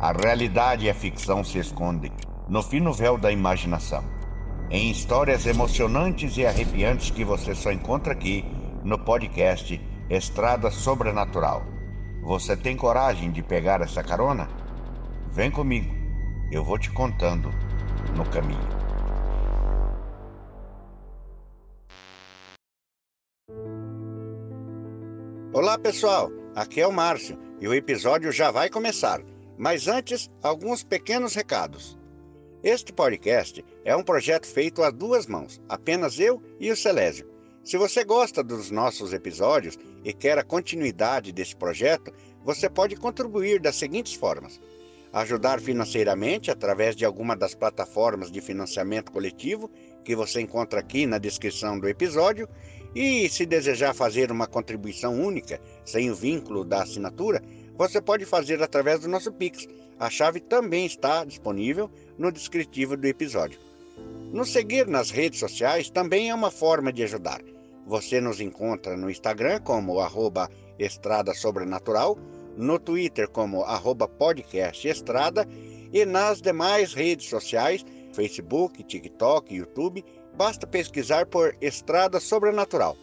A realidade e a ficção se escondem no fino véu da imaginação. Em histórias emocionantes e arrepiantes que você só encontra aqui no podcast Estrada Sobrenatural. Você tem coragem de pegar essa carona? Vem comigo, eu vou te contando no caminho. Olá pessoal, aqui é o Márcio e o episódio já vai começar. Mas antes, alguns pequenos recados. Este podcast é um projeto feito a duas mãos, apenas eu e o Celésio. Se você gosta dos nossos episódios e quer a continuidade desse projeto, você pode contribuir das seguintes formas: ajudar financeiramente através de alguma das plataformas de financiamento coletivo que você encontra aqui na descrição do episódio e se desejar fazer uma contribuição única, sem o vínculo da assinatura, você pode fazer através do nosso Pix. A chave também está disponível no descritivo do episódio. Nos seguir nas redes sociais também é uma forma de ajudar. Você nos encontra no Instagram como arroba Estrada Sobrenatural, no Twitter como arroba podcast Estrada e nas demais redes sociais, Facebook, TikTok, YouTube, basta pesquisar por Estrada Sobrenatural.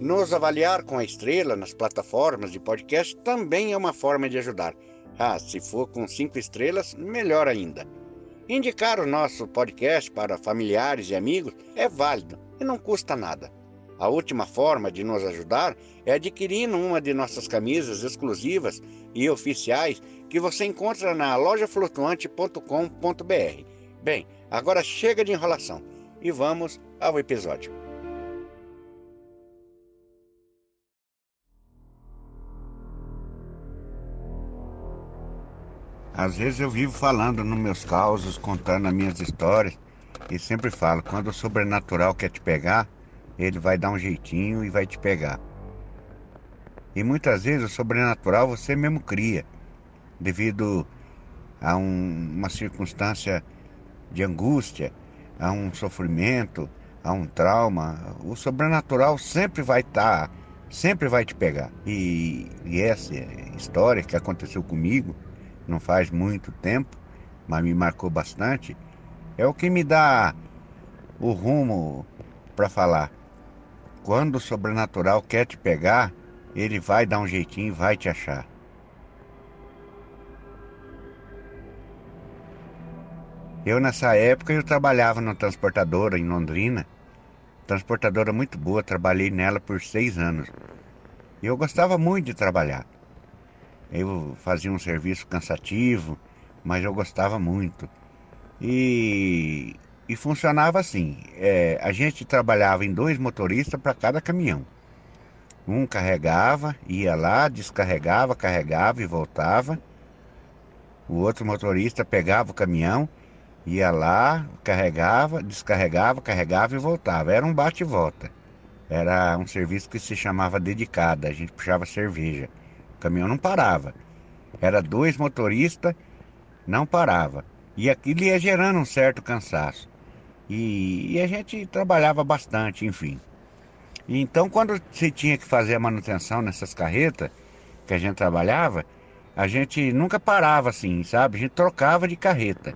Nos avaliar com a estrela nas plataformas de podcast também é uma forma de ajudar. Ah, se for com cinco estrelas, melhor ainda. Indicar o nosso podcast para familiares e amigos é válido e não custa nada. A última forma de nos ajudar é adquirindo uma de nossas camisas exclusivas e oficiais que você encontra na lojaflutuante.com.br. Bem, agora chega de enrolação e vamos ao episódio. Às vezes eu vivo falando nos meus causos, contando as minhas histórias, e sempre falo: quando o sobrenatural quer te pegar, ele vai dar um jeitinho e vai te pegar. E muitas vezes o sobrenatural você mesmo cria, devido a um, uma circunstância de angústia, a um sofrimento, a um trauma, o sobrenatural sempre vai estar, tá, sempre vai te pegar. E, e essa história que aconteceu comigo, não faz muito tempo, mas me marcou bastante, é o que me dá o rumo para falar. Quando o sobrenatural quer te pegar, ele vai dar um jeitinho e vai te achar. Eu nessa época eu trabalhava numa transportadora em Londrina, transportadora muito boa, trabalhei nela por seis anos. E eu gostava muito de trabalhar. Eu fazia um serviço cansativo, mas eu gostava muito. E, e funcionava assim: é, a gente trabalhava em dois motoristas para cada caminhão. Um carregava, ia lá, descarregava, carregava e voltava. O outro motorista pegava o caminhão Ia lá, carregava, descarregava, carregava e voltava. Era um bate e volta. Era um serviço que se chamava dedicada. A gente puxava cerveja. O caminhão não parava. Era dois motoristas, não parava. E aquilo ia gerando um certo cansaço. E, e a gente trabalhava bastante, enfim. E então, quando se tinha que fazer a manutenção nessas carretas que a gente trabalhava, a gente nunca parava assim, sabe? A gente trocava de carreta.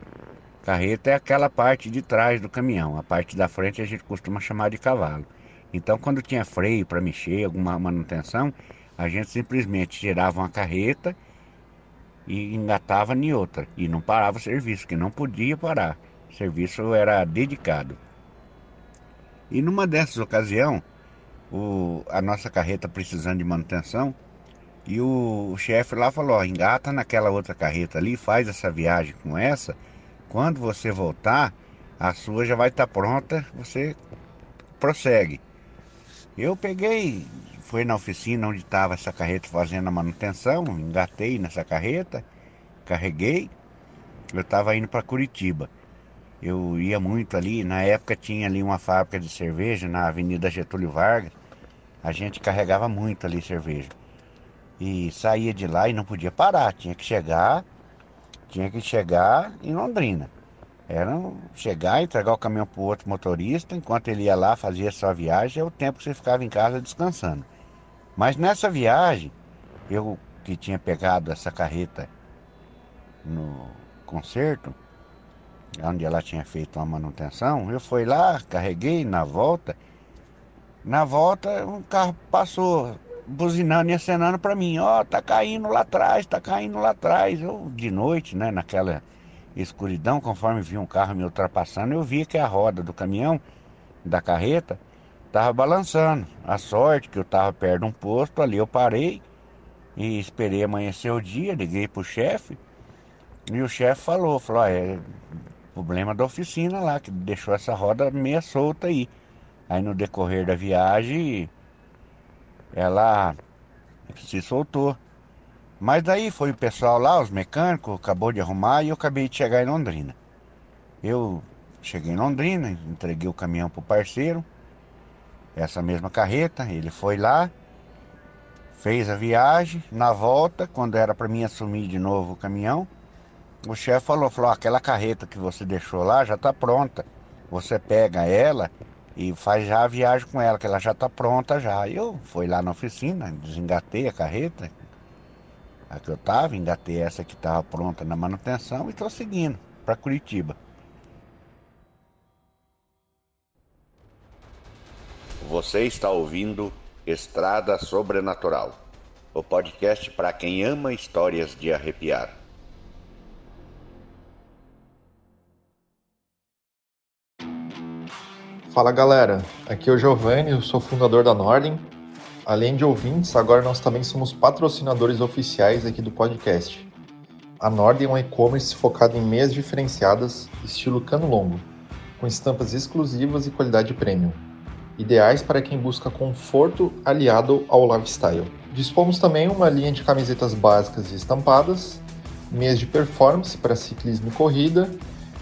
Carreta é aquela parte de trás do caminhão, a parte da frente a gente costuma chamar de cavalo. Então, quando tinha freio para mexer, alguma manutenção, a gente simplesmente tirava uma carreta e engatava em outra. E não parava o serviço, que não podia parar. O serviço era dedicado. E numa dessas ocasiões, o, a nossa carreta precisando de manutenção, e o, o chefe lá falou, ó, engata naquela outra carreta ali, faz essa viagem com essa quando você voltar, a sua já vai estar tá pronta, você prossegue. Eu peguei, fui na oficina onde estava essa carreta fazendo a manutenção, engatei nessa carreta, carreguei. Eu estava indo para Curitiba. Eu ia muito ali, na época tinha ali uma fábrica de cerveja na Avenida Getúlio Vargas. A gente carregava muito ali cerveja. E saía de lá e não podia parar, tinha que chegar tinha que chegar em Londrina. Era chegar, entregar o caminhão para o outro motorista, enquanto ele ia lá, fazia sua viagem, é o tempo que você ficava em casa descansando. Mas nessa viagem, eu que tinha pegado essa carreta no concerto, onde ela tinha feito uma manutenção. Eu fui lá, carreguei na volta. Na volta, um carro passou buzinando e acenando para mim: Ó, oh, tá caindo lá atrás, tá caindo lá atrás. Eu, de noite, né, naquela escuridão, conforme vi um carro me ultrapassando, eu vi que a roda do caminhão, da carreta, tava balançando. A sorte que eu tava perto de um posto, ali eu parei e esperei amanhecer o dia, liguei pro chefe. E o chefe falou, falou, ah, é problema da oficina lá, que deixou essa roda meia solta aí. Aí no decorrer da viagem, ela se soltou. Mas daí foi o pessoal lá, os mecânicos, acabou de arrumar e eu acabei de chegar em Londrina. Eu cheguei em Londrina, entreguei o caminhão pro parceiro, essa mesma carreta, ele foi lá, fez a viagem, na volta, quando era para mim assumir de novo o caminhão, o chefe falou, falou, aquela carreta que você deixou lá já está pronta. Você pega ela e faz já a viagem com ela, que ela já está pronta já. Eu fui lá na oficina, desengatei a carreta, a que eu estava, engatei essa que estava pronta na manutenção e estou seguindo para Curitiba. Você está ouvindo Estrada Sobrenatural, o podcast para quem ama histórias de arrepiar. Fala galera, aqui é o Giovanni, eu sou fundador da Norden. Além de ouvintes, agora nós também somos patrocinadores oficiais aqui do podcast. A Norden é um e-commerce focado em meias diferenciadas, estilo cano longo, com estampas exclusivas e qualidade premium, ideais para quem busca conforto aliado ao lifestyle. Dispomos também uma linha de camisetas básicas e estampadas, meias de performance para ciclismo e corrida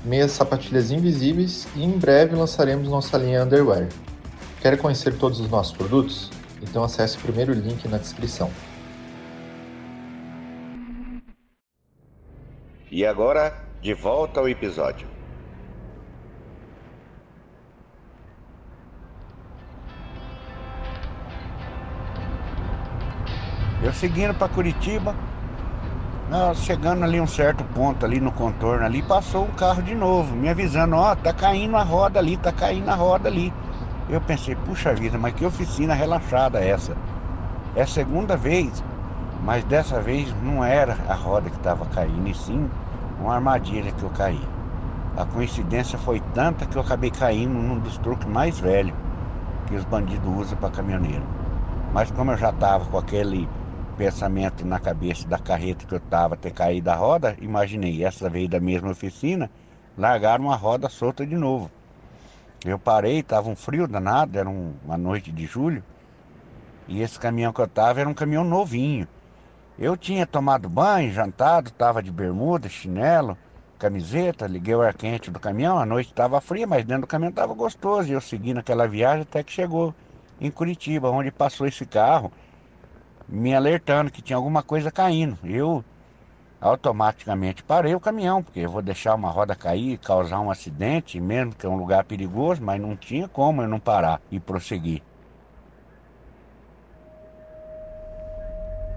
meias sapatilhas invisíveis e em breve lançaremos nossa linha underwear. Quer conhecer todos os nossos produtos? Então acesse o primeiro link na descrição. E agora, de volta ao episódio. Eu seguindo para Curitiba, nós chegando ali um certo ponto ali no contorno ali, passou um carro de novo, me avisando, ó, oh, tá caindo a roda ali, tá caindo a roda ali. Eu pensei, puxa vida, mas que oficina relaxada essa. É a segunda vez, mas dessa vez não era a roda que estava caindo, e sim uma armadilha que eu caí. A coincidência foi tanta que eu acabei caindo num dos truques mais velhos que os bandidos usam para caminhoneiro. Mas como eu já estava com aquele pensamento na cabeça da carreta que eu estava ter caído a roda, imaginei, essa veio da mesma oficina, largaram uma roda solta de novo. Eu parei, estava um frio danado, era um, uma noite de julho, e esse caminhão que eu estava era um caminhão novinho. Eu tinha tomado banho, jantado, estava de bermuda, chinelo, camiseta, liguei o ar quente do caminhão, a noite estava fria, mas dentro do caminhão estava gostoso, e eu segui naquela viagem até que chegou em Curitiba, onde passou esse carro me alertando que tinha alguma coisa caindo. Eu automaticamente parei o caminhão, porque eu vou deixar uma roda cair, causar um acidente, mesmo que é um lugar perigoso, mas não tinha como eu não parar e prosseguir.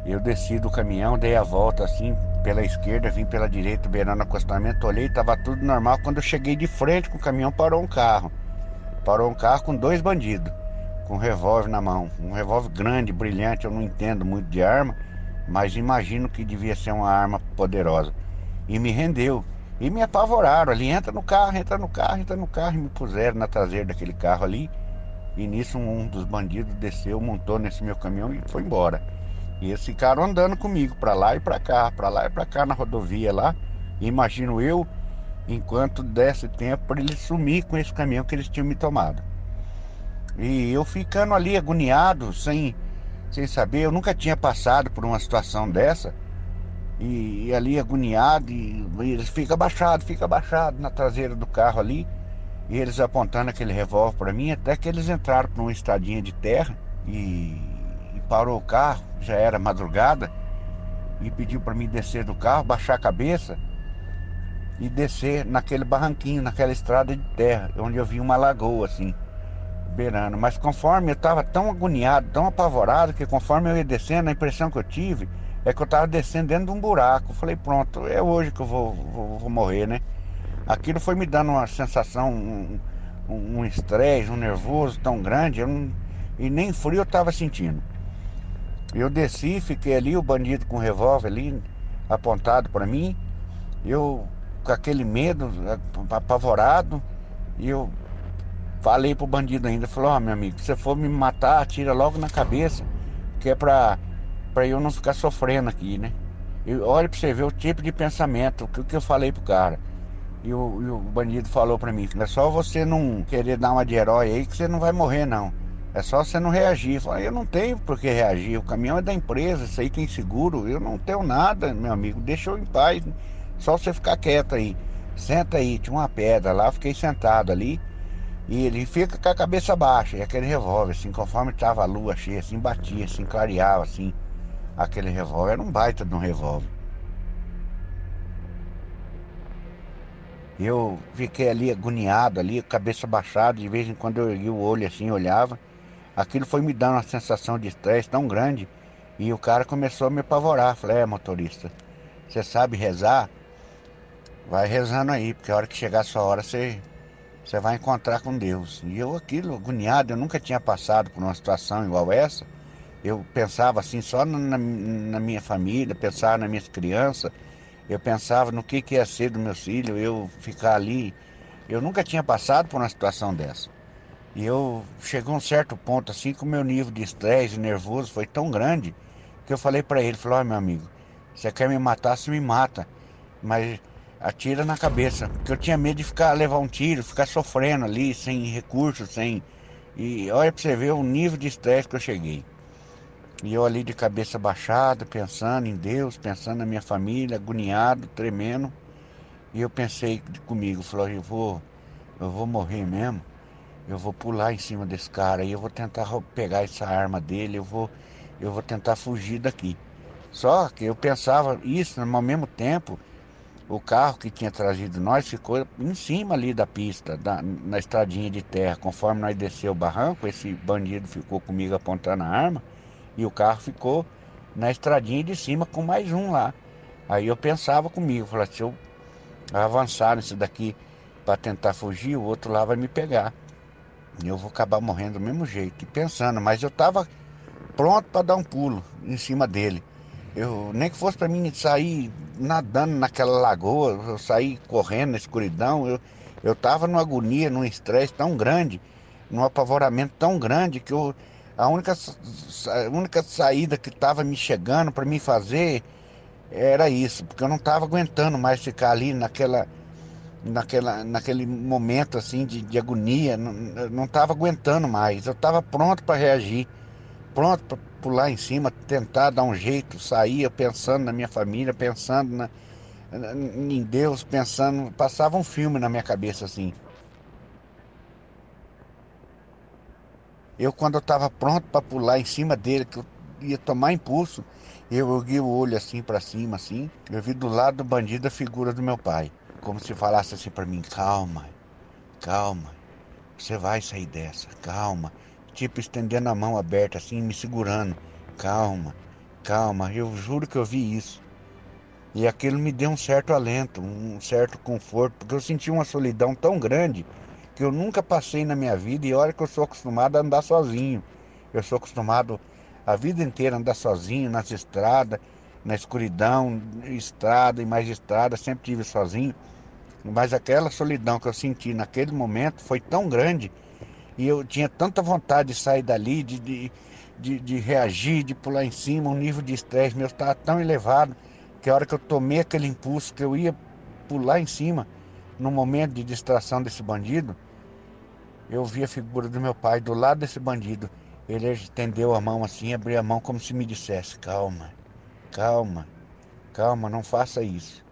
Eu desci do caminhão, dei a volta assim pela esquerda, vim pela direita, beirando o acostamento, olhei, estava tudo normal. Quando eu cheguei de frente com o caminhão, parou um carro. Parou um carro com dois bandidos com um revólver na mão. Um revólver grande, brilhante, eu não entendo muito de arma, mas imagino que devia ser uma arma poderosa. E me rendeu. E me apavoraram ali, entra no carro, entra no carro, entra no carro, e me puseram na traseira daquele carro ali. E nisso um dos bandidos desceu, montou nesse meu caminhão e foi embora. E eles ficaram andando comigo para lá e para cá, para lá e para cá na rodovia lá. E imagino eu, enquanto desse tempo, para eles sumir com esse caminhão que eles tinham me tomado. E eu ficando ali agoniado, sem, sem saber, eu nunca tinha passado por uma situação dessa. E, e ali agoniado, e, e eles ficam abaixados, fica abaixado na traseira do carro ali. E eles apontando aquele revólver para mim, até que eles entraram por uma estradinha de terra e, e parou o carro, já era madrugada, e pediu para mim descer do carro, baixar a cabeça e descer naquele barranquinho, naquela estrada de terra, onde eu vi uma lagoa assim beirando. Mas conforme eu estava tão agoniado, tão apavorado, que conforme eu ia descendo, a impressão que eu tive é que eu tava descendo dentro de um buraco. Falei, pronto, é hoje que eu vou, vou, vou morrer, né? Aquilo foi me dando uma sensação, um estresse, um, um, nervoso tão grande, não, e nem frio eu tava sentindo. Eu desci, fiquei ali, o bandido com o revólver ali, apontado para mim, eu com aquele medo, apavorado, e eu falei pro bandido ainda, falou, ó oh, meu amigo, se você for me matar, atira logo na cabeça, que é pra para eu não ficar sofrendo aqui, né? E olha para você ver o tipo de pensamento, o que, que eu falei pro cara. E o, e o bandido falou para mim, é só você não querer dar uma de herói aí que você não vai morrer não. É só você não reagir. Eu falei, eu não tenho por que reagir. O caminhão é da empresa, isso aí tem seguro. Eu não tenho nada, meu amigo. Deixa eu em paz. Só você ficar quieto aí. Senta aí, tinha uma pedra lá, fiquei sentado ali. E ele fica com a cabeça baixa. E aquele revólver, assim, conforme tava a lua cheia, assim, batia, assim, clareava, assim aquele revólver. Era um baita de um revólver. Eu fiquei ali agoniado, ali, cabeça baixada, de vez em quando eu ergui o olho assim, olhava. Aquilo foi me dando uma sensação de estresse tão grande. E o cara começou a me apavorar. Falei, é motorista, você sabe rezar? Vai rezando aí, porque a hora que chegar a sua hora você, você vai encontrar com Deus. E eu aquilo, agoniado, eu nunca tinha passado por uma situação igual essa. Eu pensava assim só na, na minha família, pensava nas minhas crianças, eu pensava no que, que ia ser do meu filho, eu ficar ali. Eu nunca tinha passado por uma situação dessa. E eu chegou a um certo ponto assim que o meu nível de estresse nervoso foi tão grande que eu falei para ele, falou, oh, meu amigo, você quer me matar, você me mata. Mas atira na cabeça. Porque eu tinha medo de ficar levar um tiro, ficar sofrendo ali, sem recursos, sem. E olha pra você ver o nível de estresse que eu cheguei. E eu ali de cabeça baixada, pensando em Deus, pensando na minha família, agoniado, tremendo. E eu pensei comigo, falei, eu vou, eu vou morrer mesmo. Eu vou pular em cima desse cara e eu vou tentar pegar essa arma dele, eu vou, eu vou tentar fugir daqui. Só que eu pensava isso, mas ao mesmo tempo, o carro que tinha trazido nós ficou em cima ali da pista, da, na estradinha de terra. Conforme nós desceu o barranco, esse bandido ficou comigo apontando a arma. E o carro ficou na estradinha de cima com mais um lá. Aí eu pensava comigo, falei, se eu avançar nisso daqui para tentar fugir, o outro lá vai me pegar. E eu vou acabar morrendo do mesmo jeito. E pensando, mas eu estava pronto para dar um pulo em cima dele. Eu nem que fosse para mim sair nadando naquela lagoa, eu sair correndo na escuridão, eu eu estava numa agonia, num estresse tão grande, num apavoramento tão grande que eu a única, a única saída que estava me chegando para me fazer era isso, porque eu não estava aguentando mais ficar ali naquela, naquela, naquele momento assim de, de agonia, não estava aguentando mais. Eu estava pronto para reagir, pronto para pular em cima, tentar dar um jeito, sair pensando na minha família, pensando na, em Deus, pensando, passava um filme na minha cabeça assim. Eu, quando eu estava pronto para pular em cima dele, que eu ia tomar impulso, eu ergui o olho assim para cima, assim. Eu vi do lado do bandido a figura do meu pai. Como se falasse assim para mim: calma, calma, você vai sair dessa, calma. Tipo estendendo a mão aberta assim, me segurando: calma, calma. Eu juro que eu vi isso. E aquilo me deu um certo alento, um certo conforto, porque eu senti uma solidão tão grande que eu nunca passei na minha vida e olha que eu sou acostumado a andar sozinho. Eu sou acostumado a vida inteira a andar sozinho nas estradas, na escuridão, estrada e mais estrada, sempre tive sozinho. Mas aquela solidão que eu senti naquele momento foi tão grande e eu tinha tanta vontade de sair dali, de, de, de, de reagir, de pular em cima, o nível de estresse meu estava tão elevado que a hora que eu tomei aquele impulso que eu ia pular em cima, no momento de distração desse bandido, eu vi a figura do meu pai do lado desse bandido. Ele estendeu a mão assim, abriu a mão como se me dissesse: Calma, calma, calma, não faça isso.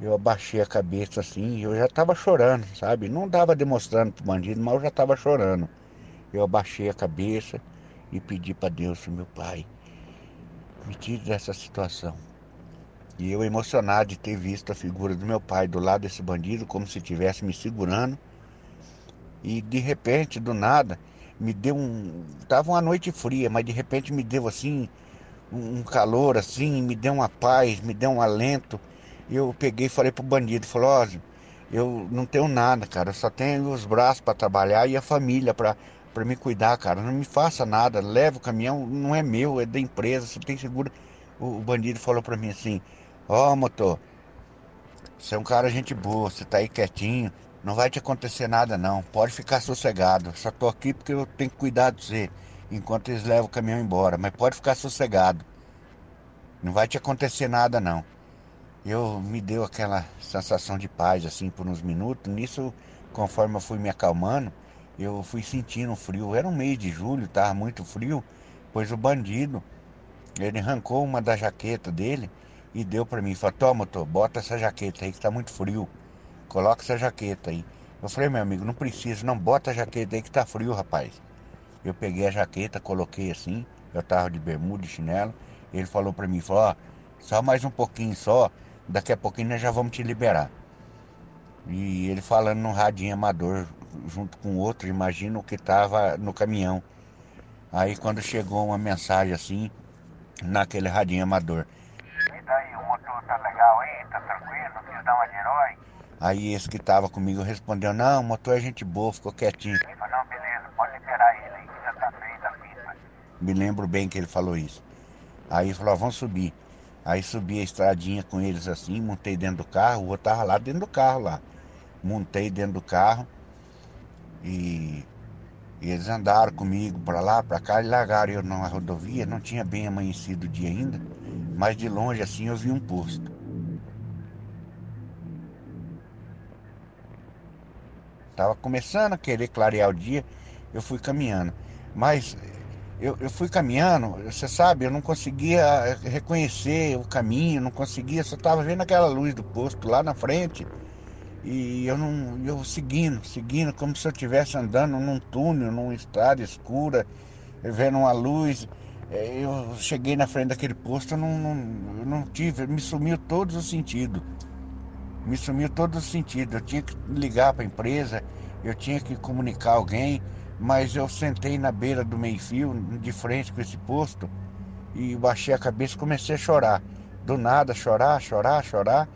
Eu abaixei a cabeça assim eu já estava chorando, sabe? Não estava demonstrando para o bandido, mas eu já estava chorando. Eu abaixei a cabeça e pedi para Deus, meu pai, me tire dessa situação. E eu emocionado de ter visto a figura do meu pai do lado desse bandido, como se estivesse me segurando. E de repente, do nada, me deu um. Tava uma noite fria, mas de repente me deu assim um calor assim, me deu uma paz, me deu um alento. E eu peguei e falei pro bandido, falou, ó, eu não tenho nada, cara, eu só tenho os braços para trabalhar e a família para para me cuidar, cara. Não me faça nada, leva o caminhão, não é meu, é da empresa, você tem seguro. O, o bandido falou para mim assim: Ó, oh, motor, você é um cara gente boa, você tá aí quietinho, não vai te acontecer nada não, pode ficar sossegado. Só tô aqui porque eu tenho que cuidar de você enquanto eles levam o caminhão embora, mas pode ficar sossegado. Não vai te acontecer nada não. Eu me deu aquela sensação de paz assim por uns minutos. Nisso, conforme eu fui me acalmando, eu fui sentindo frio. Era um mês de julho, tava muito frio, pois o bandido, ele arrancou uma da jaqueta dele e deu para mim. Falou, toma, tô, bota essa jaqueta aí que tá muito frio. Coloca essa jaqueta aí. Eu falei, meu amigo, não precisa, não bota a jaqueta aí que tá frio, rapaz. Eu peguei a jaqueta, coloquei assim, eu tava de bermuda e chinelo. Ele falou para mim, falou, ó, só mais um pouquinho só, daqui a pouquinho nós já vamos te liberar. E ele falando no radinho amador, junto com outro, imagina o que estava no caminhão. Aí quando chegou uma mensagem assim, naquele radinho amador. E daí, o motor tá legal aí? Tá tranquilo? Quis dar uma de herói? Aí esse que estava comigo respondeu, não, o motor é gente boa, ficou quietinho. falei, não, beleza, pode liberar ele aí que já tá feita a fita. Me lembro bem que ele falou isso. Aí falou, vamos subir. Aí subi a estradinha com eles assim, montei dentro do carro, o outro tava lá dentro do carro lá. Montei dentro do carro e, e eles andaram comigo para lá, para cá, e largaram eu na rodovia, não tinha bem amanhecido o dia ainda, mas de longe assim eu vi um posto. Tava começando a querer clarear o dia, eu fui caminhando. Mas eu, eu fui caminhando, você sabe, eu não conseguia reconhecer o caminho, não conseguia, só estava vendo aquela luz do posto lá na frente. E eu não, eu seguindo, seguindo, como se eu estivesse andando num túnel, numa estrada escura, vendo uma luz. É, eu cheguei na frente daquele posto, eu não, não, eu não tive, me sumiu todos os sentidos. Me sumiu todos os sentidos. Eu tinha que ligar para a empresa, eu tinha que comunicar alguém, mas eu sentei na beira do meio-fio, de frente com esse posto, e baixei a cabeça e comecei a chorar. Do nada, chorar, chorar, chorar.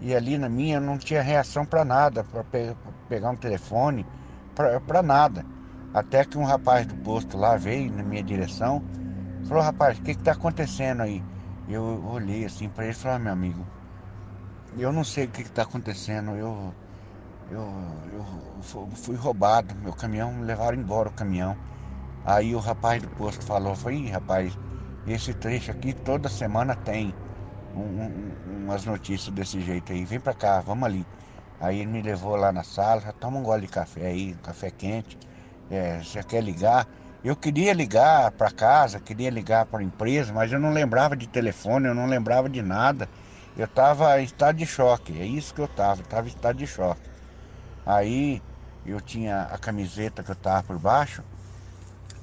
E ali na minha não tinha reação para nada, para pe pegar um telefone, para nada. Até que um rapaz do posto lá veio na minha direção, falou: Rapaz, o que está acontecendo aí? Eu olhei assim para ele e falei: ah, Meu amigo, eu não sei o que está acontecendo. Eu, eu, eu fui roubado, meu caminhão, me levaram embora o caminhão. Aí o rapaz do posto falou: Foi, rapaz, esse trecho aqui toda semana tem um, um, umas notícias desse jeito aí, vem pra cá, vamos ali. Aí ele me levou lá na sala, já toma um gole de café aí, café quente. É, você quer ligar? Eu queria ligar para casa, queria ligar para a empresa, mas eu não lembrava de telefone, eu não lembrava de nada. Eu estava em estado de choque, é isso que eu estava, estava em estado de choque. Aí eu tinha a camiseta que eu estava por baixo,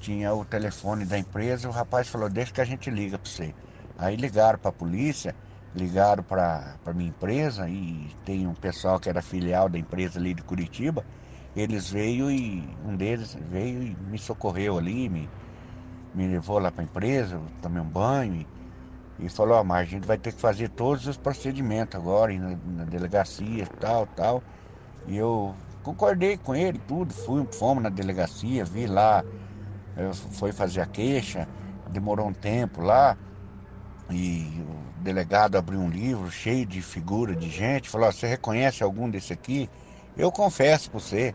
tinha o telefone da empresa, o rapaz falou, deixa que a gente liga para você. Aí ligaram para a polícia, ligaram para a minha empresa e tem um pessoal que era filial da empresa ali de Curitiba. Eles veio e um deles veio e me socorreu ali, me, me levou lá para a empresa, tomei um banho e, e falou, oh, mas a gente vai ter que fazer todos os procedimentos agora, na, na delegacia, tal, tal. E eu concordei com ele, tudo, fui, fomos na delegacia, vi lá, foi fazer a queixa, demorou um tempo lá. E o delegado abriu um livro cheio de figura de gente, falou: Você reconhece algum desse aqui? Eu confesso para você,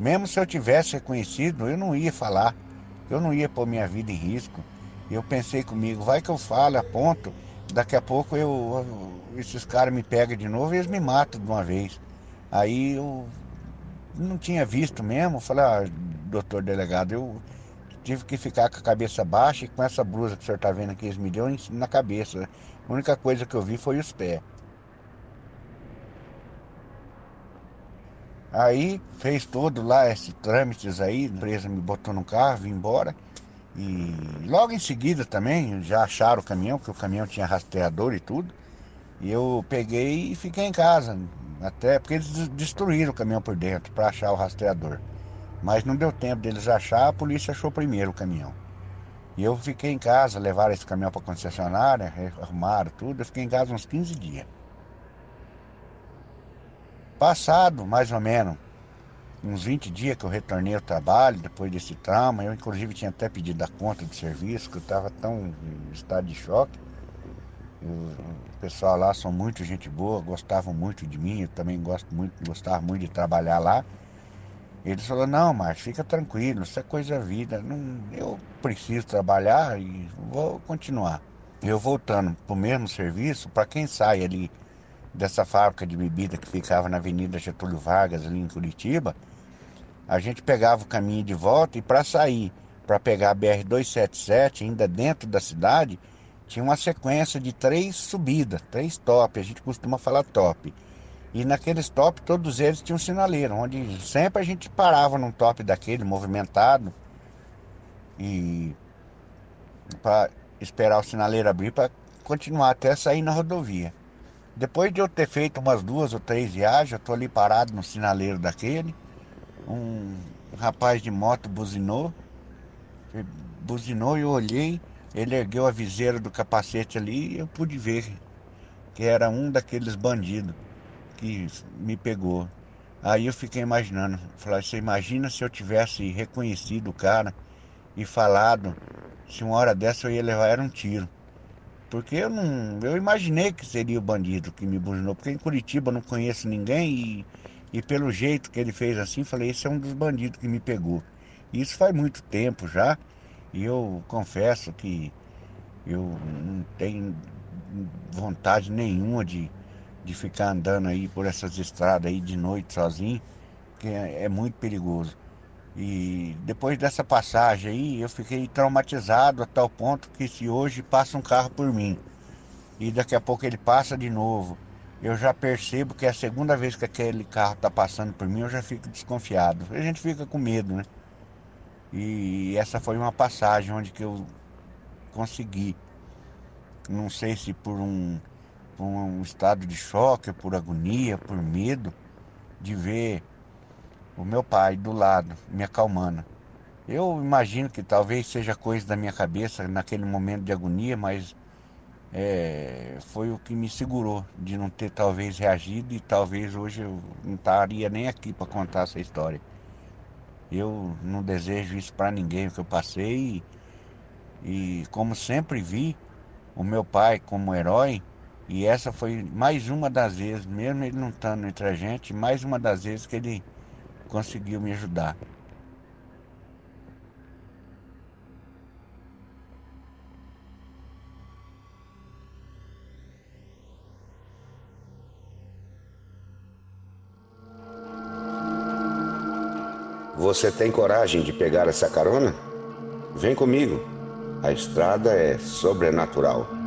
mesmo se eu tivesse reconhecido, eu não ia falar, eu não ia pôr minha vida em risco. Eu pensei comigo: vai que eu falo, aponto, daqui a pouco eu, esses caras me pegam de novo e eles me matam de uma vez. Aí eu não tinha visto mesmo, falei: ah, doutor delegado, eu tive que ficar com a cabeça baixa e com essa blusa que o senhor está vendo aqui, eles me deu na cabeça. A única coisa que eu vi foi os pés. Aí fez todo lá esses trâmites aí, a empresa me botou no carro, vim embora. E logo em seguida também já acharam o caminhão, porque o caminhão tinha rastreador e tudo. E eu peguei e fiquei em casa, até porque eles destruíram o caminhão por dentro para achar o rastreador. Mas não deu tempo deles achar, a polícia achou primeiro o caminhão. E eu fiquei em casa, levaram esse caminhão para concessionária, arrumaram tudo, eu fiquei em casa uns 15 dias. Passado, mais ou menos, uns 20 dias que eu retornei ao trabalho, depois desse trauma, eu inclusive tinha até pedido a conta do serviço, que eu estava tão em estado de choque. O pessoal lá são muito gente boa, gostavam muito de mim, eu também gosto muito, gostava muito de trabalhar lá. Eles falaram, não, mas fica tranquilo, isso é coisa vida. Não, eu preciso trabalhar e vou continuar. Eu voltando para o mesmo serviço, para quem sai ali dessa fábrica de bebida que ficava na Avenida Getúlio Vargas, ali em Curitiba, a gente pegava o caminho de volta e para sair, para pegar a BR-277, ainda dentro da cidade, tinha uma sequência de três subidas, três top, a gente costuma falar top. E naqueles top, todos eles tinham sinaleiro, onde sempre a gente parava num top daquele, movimentado, e para esperar o sinaleiro abrir para continuar até sair na rodovia. Depois de eu ter feito umas duas ou três viagens, eu tô ali parado no sinaleiro daquele. Um rapaz de moto buzinou. Buzinou e eu olhei. Ele ergueu a viseira do capacete ali e eu pude ver que era um daqueles bandidos que me pegou. Aí eu fiquei imaginando, falei, você imagina se eu tivesse reconhecido o cara e falado, se uma hora dessa eu ia levar era um tiro. Porque eu não. Eu imaginei que seria o bandido que me buzinou, porque em Curitiba eu não conheço ninguém e, e pelo jeito que ele fez assim, falei, esse é um dos bandidos que me pegou. Isso faz muito tempo já, e eu confesso que eu não tenho vontade nenhuma de, de ficar andando aí por essas estradas aí de noite sozinho, que é, é muito perigoso. E depois dessa passagem aí, eu fiquei traumatizado a tal ponto que se hoje passa um carro por mim e daqui a pouco ele passa de novo, eu já percebo que é a segunda vez que aquele carro está passando por mim, eu já fico desconfiado. A gente fica com medo, né? E essa foi uma passagem onde que eu consegui, não sei se por um, por um estado de choque, por agonia, por medo, de ver o meu pai do lado, me acalmando. Eu imagino que talvez seja coisa da minha cabeça naquele momento de agonia, mas é, foi o que me segurou de não ter talvez reagido e talvez hoje eu não estaria nem aqui para contar essa história. Eu não desejo isso para ninguém que eu passei e, e como sempre vi o meu pai como herói e essa foi mais uma das vezes, mesmo ele não estando entre a gente, mais uma das vezes que ele conseguiu me ajudar. Você tem coragem de pegar essa carona? Vem comigo. A estrada é sobrenatural.